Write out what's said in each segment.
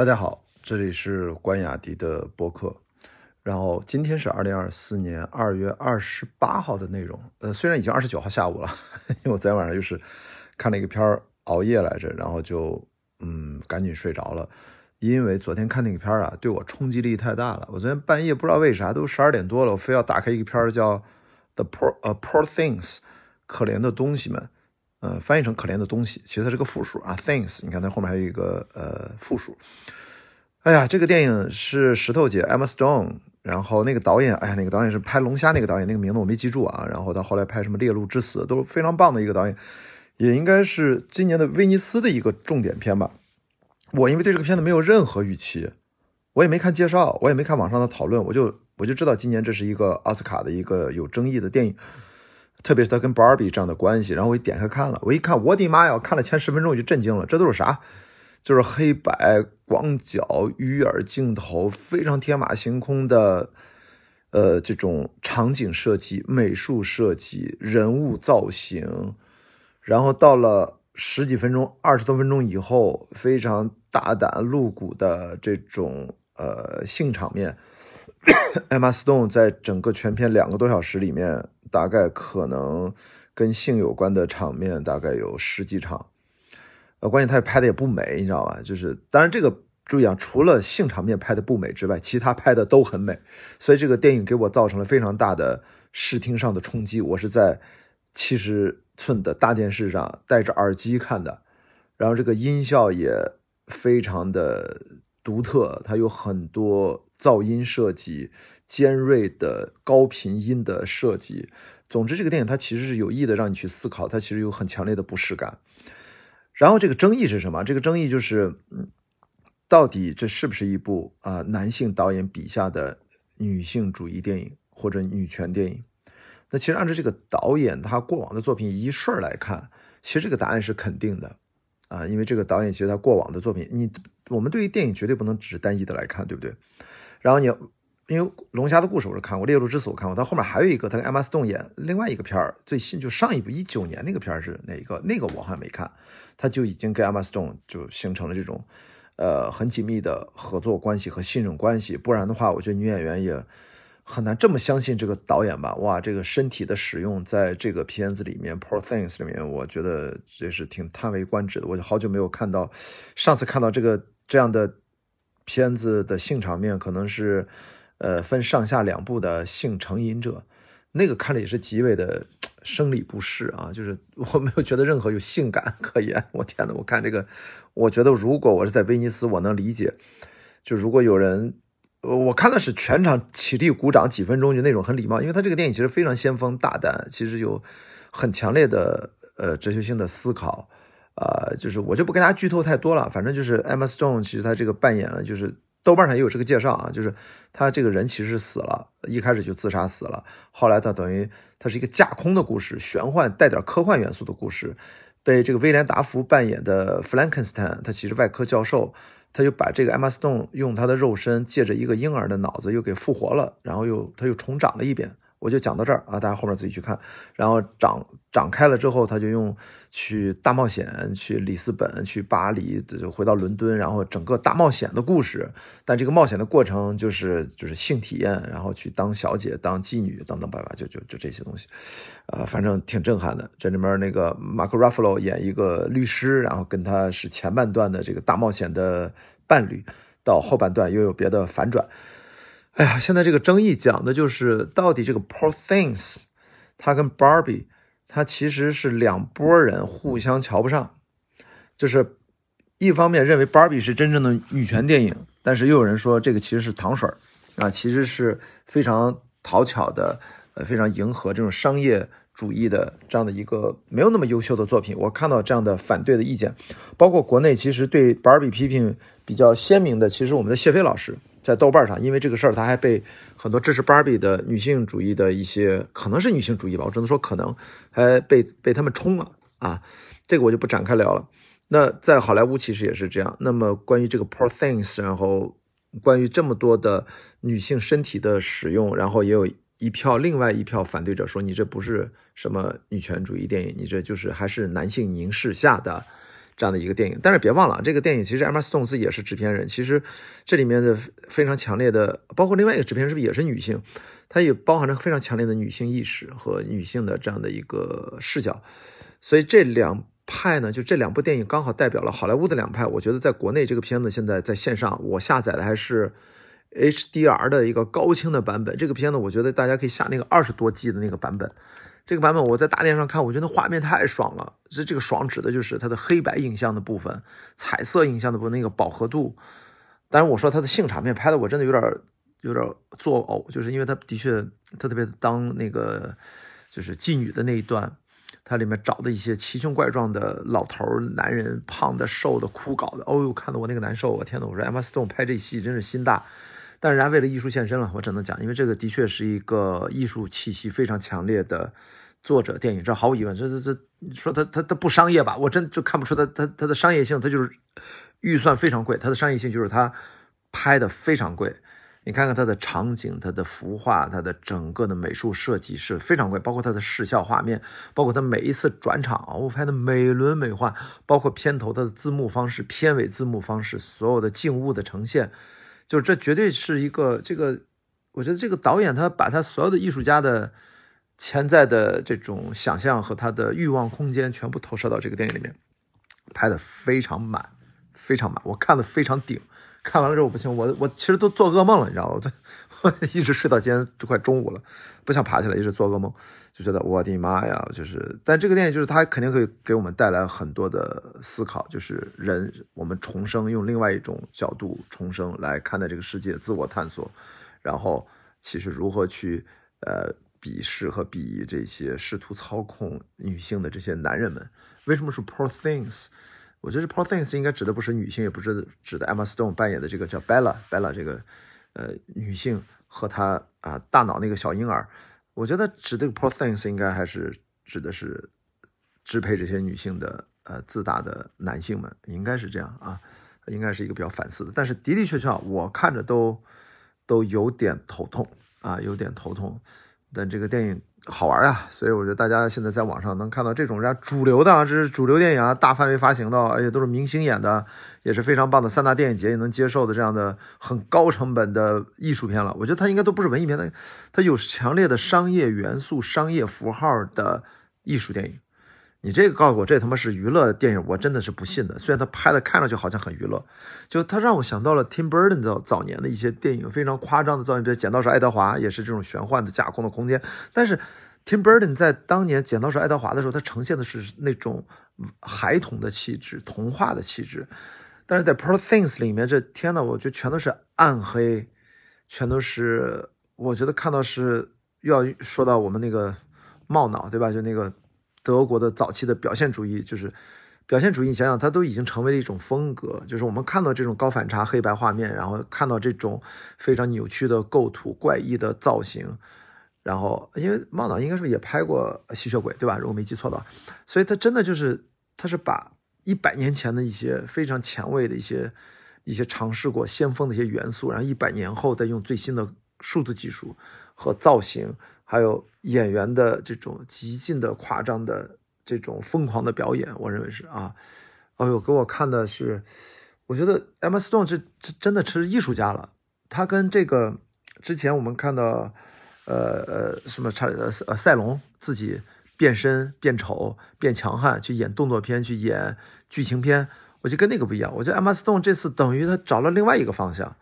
大家好，这里是关雅迪的播客。然后今天是二零二四年二月二十八号的内容。呃，虽然已经二十九号下午了，因为我昨天晚上又是看了一个片儿，熬夜来着，然后就嗯赶紧睡着了。因为昨天看那个片儿啊，对我冲击力太大了。我昨天半夜不知道为啥都十二点多了，我非要打开一个片儿叫《The Poor 呃 Poor Things》，可怜的东西们。呃，翻译成可怜的东西，其实它是个复数啊，things。你看它后面还有一个呃复数。哎呀，这个电影是石头姐 Emma Stone，然后那个导演，哎呀，那个导演是拍龙虾那个导演，那个名字我没记住啊。然后他后来拍什么猎鹿之死都非常棒的一个导演，也应该是今年的威尼斯的一个重点片吧。我因为对这个片子没有任何预期，我也没看介绍，我也没看网上的讨论，我就我就知道今年这是一个奥斯卡的一个有争议的电影。特别是他跟 Barbie 这样的关系，然后我一点开看了，我一看，我的妈呀！看了前十分钟我就震惊了，这都是啥？就是黑白广角鱼眼镜头，非常天马行空的，呃，这种场景设计、美术设计、人物造型，然后到了十几分钟、二十多分钟以后，非常大胆露骨的这种呃性场面。Emma Stone 在整个全片两个多小时里面。大概可能跟性有关的场面大概有十几场，呃，关键他拍的也不美，你知道吧？就是当然这个注意啊，除了性场面拍的不美之外，其他拍的都很美，所以这个电影给我造成了非常大的视听上的冲击。我是在七十寸的大电视上戴着耳机看的，然后这个音效也非常的独特，它有很多噪音设计。尖锐的高频音的设计，总之这个电影它其实是有意的让你去思考，它其实有很强烈的不适感。然后这个争议是什么？这个争议就是，嗯，到底这是不是一部啊男性导演笔下的女性主义电影或者女权电影？那其实按照这个导演他过往的作品一顺来看，其实这个答案是肯定的啊，因为这个导演其实他过往的作品，你我们对于电影绝对不能只是单一的来看，对不对？然后你。因为龙虾的故事我是看过，猎鹿之死我看过，它后面还有一个，他跟艾玛斯顿演另外一个片儿，最新就上一部一九年那个片儿是哪一个？那个我还没看，他就已经跟艾玛斯顿就形成了这种，呃，很紧密的合作关系和信任关系，不然的话，我觉得女演员也很难这么相信这个导演吧？哇，这个身体的使用在这个片子里面《Poor Things》里面，我觉得这是挺叹为观止的。我好久没有看到，上次看到这个这样的片子的性场面，可能是。呃，分上下两部的性成瘾者，那个看着也是极为的生理不适啊，就是我没有觉得任何有性感可言。我天呐，我看这个，我觉得如果我是在威尼斯，我能理解。就如果有人，我看的是全场起立鼓掌几分钟，就那种很礼貌，因为他这个电影其实非常先锋大胆，其实有很强烈的呃哲学性的思考呃，就是我就不跟大家剧透太多了，反正就是 Emma Stone，其实他这个扮演了就是。豆瓣上也有这个介绍啊，就是他这个人其实死了，一开始就自杀死了，后来他等于他是一个架空的故事，玄幻带点科幻元素的故事，被这个威廉达福扮演的弗兰肯斯坦，他其实外科教授，他就把这个艾玛斯顿用他的肉身借着一个婴儿的脑子又给复活了，然后又他又重长了一遍。我就讲到这儿啊，大家后面自己去看。然后长长开了之后，他就用去大冒险，去里斯本，去巴黎，就回到伦敦，然后整个大冒险的故事。但这个冒险的过程就是就是性体验，然后去当小姐、当妓女等等吧吧，就就就这些东西，呃，反正挺震撼的。这里面那个马克·拉夫罗演一个律师，然后跟他是前半段的这个大冒险的伴侣，到后半段又有别的反转。哎呀，现在这个争议讲的就是到底这个 Poor Things，它跟 Barbie，它其实是两拨人互相瞧不上。就是一方面认为 Barbie 是真正的女权电影，但是又有人说这个其实是糖水儿啊，其实是非常讨巧的，呃，非常迎合这种商业主义的这样的一个没有那么优秀的作品。我看到这样的反对的意见，包括国内其实对 Barbie 批评比较鲜明的，其实我们的谢飞老师。在豆瓣上，因为这个事儿，他还被很多支持 Barbie 的女性主义的一些，可能是女性主义吧，我只能说可能，还被被他们冲了啊。这个我就不展开聊了。那在好莱坞其实也是这样。那么关于这个 Poor Things，然后关于这么多的女性身体的使用，然后也有一票另外一票反对者说，你这不是什么女权主义电影，你这就是还是男性凝视下的。这样的一个电影。但是别忘了，这个电影其实 Emma Stone 自己也是制片人。其实这里面的非常强烈的，包括另外一个制片人是不是也是女性？它也包含着非常强烈的女性意识和女性的这样的一个视角。所以这两派呢，就这两部电影刚好代表了好莱坞的两派。我觉得在国内这个片子现在在线上，我下载的还是 HDR 的一个高清的版本。这个片子我觉得大家可以下那个二十多 G 的那个版本。这个版本我在大电上看，我觉得画面太爽了。这这个爽指的就是它的黑白影像的部分，彩色影像的部分那个饱和度。当然我说它的性场面拍的我真的有点有点作呕，就是因为它的确特别当那个就是妓女的那一段。它里面找的一些奇形怪状的老头男人，胖的、瘦的、枯槁的，哦呦，看得我那个难受！我天呐，我说 Emma Stone 拍这戏真是心大，但是人家为了艺术献身了，我只能讲，因为这个的确是一个艺术气息非常强烈的作者电影，这毫无疑问。这这这，说他他他不商业吧？我真就看不出他他他的商业性，他就是预算非常贵，他的商业性就是他拍的非常贵。你看看它的场景、它的服化、它的整个的美术设计是非常贵，包括它的视效画面，包括它每一次转场，我拍的美轮美奂，包括片头它的字幕方式、片尾字幕方式，所有的静物的呈现，就是这绝对是一个这个，我觉得这个导演他把他所有的艺术家的潜在的这种想象和他的欲望空间全部投射到这个电影里面，拍的非常满，非常满，我看的非常顶。看完了之后我不行，我我其实都做噩梦了，你知道吗？一直睡到今天都快中午了，不想爬起来，一直做噩梦，就觉得我的妈呀！就是，但这个电影就是它肯定可以给我们带来很多的思考，就是人我们重生，用另外一种角度重生来看待这个世界，自我探索，然后其实如何去呃鄙视和鄙夷这些试图操控女性的这些男人们？为什么是 poor things？我觉得 Poor Things 应该指的不是女性，也不是指的 Emma Stone 扮演的这个叫 Bella Bella 这个呃女性和她啊大脑那个小婴儿。我觉得指这个 Poor Things 应该还是指的是支配这些女性的呃自大的男性们，应该是这样啊，应该是一个比较反思的。但是的的确确，我看着都都有点头痛啊，有点头痛。但这个电影。好玩啊，所以我觉得大家现在在网上能看到这种人家主流的啊，这是主流电影啊，大范围发行的，而且都是明星演的，也是非常棒的三大电影节也能接受的这样的很高成本的艺术片了。我觉得它应该都不是文艺片，它它有强烈的商业元素、商业符号的艺术电影。你这个告诉我这他妈是娱乐电影，我真的是不信的。虽然他拍的看上去好像很娱乐，就他让我想到了 Tim Burton 的早年的一些电影，非常夸张的造型，比如《剪刀手爱德华》也是这种玄幻的架空的空间。但是 Tim Burton 在当年《剪刀手爱德华》的时候，他呈现的是那种孩童的气质、童话的气质。但是在 Poor Things 里面，这天呐，我觉得全都是暗黑，全都是我觉得看到是又要说到我们那个冒脑，对吧？就那个。德国的早期的表现主义，就是表现主义。你想想，它都已经成为了一种风格。就是我们看到这种高反差黑白画面，然后看到这种非常扭曲的构图、怪异的造型。然后，因为茂导应该是不是也拍过吸血鬼，对吧？如果没记错的话，所以他真的就是，他是把一百年前的一些非常前卫的一些一些尝试过先锋的一些元素，然后一百年后再用最新的数字技术和造型。还有演员的这种极尽的夸张的这种疯狂的表演，我认为是啊，哎呦，给我看的是，我觉得 Emma Stone 这这真的是艺术家了。他跟这个之前我们看到，呃呃什么查呃呃赛龙自己变身变丑变强悍去演动作片去演剧情片，我就跟那个不一样。我觉得 Emma Stone 这次等于他找了另外一个方向，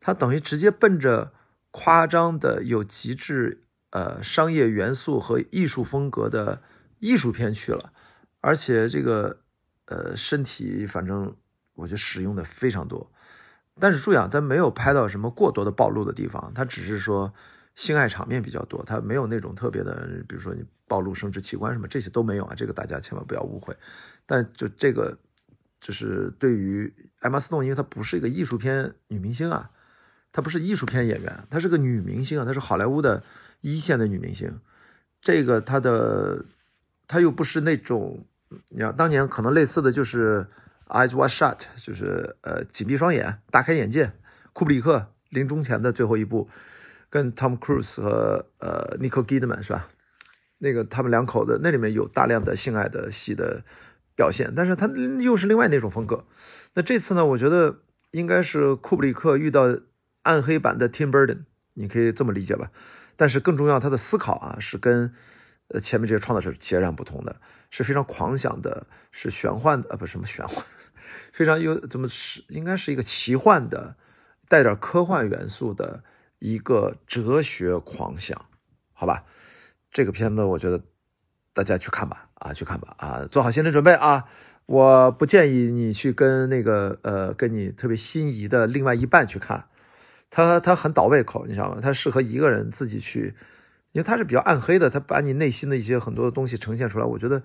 他等于直接奔着夸张的有极致。呃，商业元素和艺术风格的艺术片去了，而且这个呃身体，反正我觉得使用的非常多。但是注意啊，他没有拍到什么过多的暴露的地方，他只是说性爱场面比较多，他没有那种特别的，比如说你暴露生殖器官什么这些都没有啊，这个大家千万不要误会。但就这个，就是对于艾玛斯顿，因为她不是一个艺术片女明星啊，她不是艺术片演员，她是个女明星啊，她是好莱坞的。一线的女明星，这个她的，她又不是那种，你道当年可能类似的就是《Eyes Wide Shut》，就是呃紧闭双眼，大开眼界。库布里克临终前的最后一部，跟 Tom Cruise 和呃 Nicole Kidman 是吧？那个他们两口子那里面有大量的性爱的戏的表现，但是他又是另外那种风格。那这次呢，我觉得应该是库布里克遇到暗黑版的 Tim Burton，你可以这么理解吧。但是更重要，他的思考啊是跟呃前面这些创造者截然不同的，是非常狂想的，是玄幻的啊，不是什么玄幻，非常有怎么是应该是一个奇幻的，带点科幻元素的一个哲学狂想，好吧？这个片子我觉得大家去看吧。啊，去看吧！啊，做好心理准备啊！我不建议你去跟那个呃，跟你特别心仪的另外一半去看，他他很倒胃口，你知道吗？他适合一个人自己去，因为他是比较暗黑的，他把你内心的一些很多的东西呈现出来。我觉得，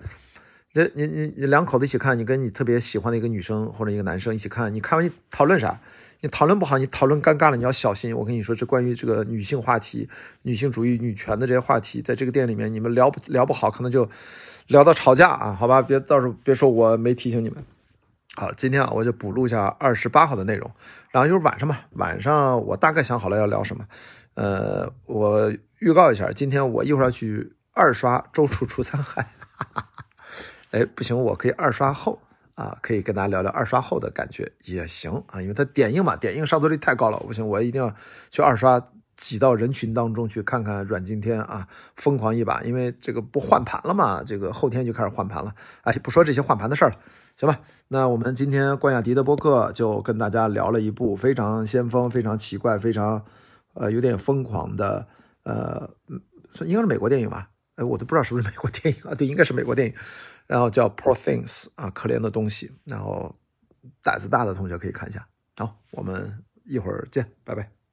你你你你两口子一起看，你跟你特别喜欢的一个女生或者一个男生一起看，你看完你讨论啥？你讨论不好，你讨论尴尬了，你要小心。我跟你说，这关于这个女性话题、女性主义、女权的这些话题，在这个店里面，你们聊不聊不好，可能就聊到吵架啊，好吧？别到时候别说我没提醒你们。好，今天啊，我就补录一下二十八号的内容，然后就是晚上吧，晚上我大概想好了要聊什么。呃，我预告一下，今天我一会儿要去二刷《周处除三害》。哎，不行，我可以二刷后。啊，可以跟大家聊聊二刷后的感觉也行啊，因为它点映嘛，点映上座率太高了，不行，我一定要去二刷，挤到人群当中去看看阮经天啊，疯狂一把，因为这个不换盘了嘛，这个后天就开始换盘了，哎，不说这些换盘的事儿了，行吧？那我们今天关雅迪的播客就跟大家聊了一部非常先锋、非常奇怪、非常呃有点疯狂的，呃，应该是美国电影吧？哎，我都不知道是不是美国电影啊？对，应该是美国电影。然后叫 Poor Things 啊，可怜的东西。然后胆子大的同学可以看一下。好，我们一会儿见，拜拜。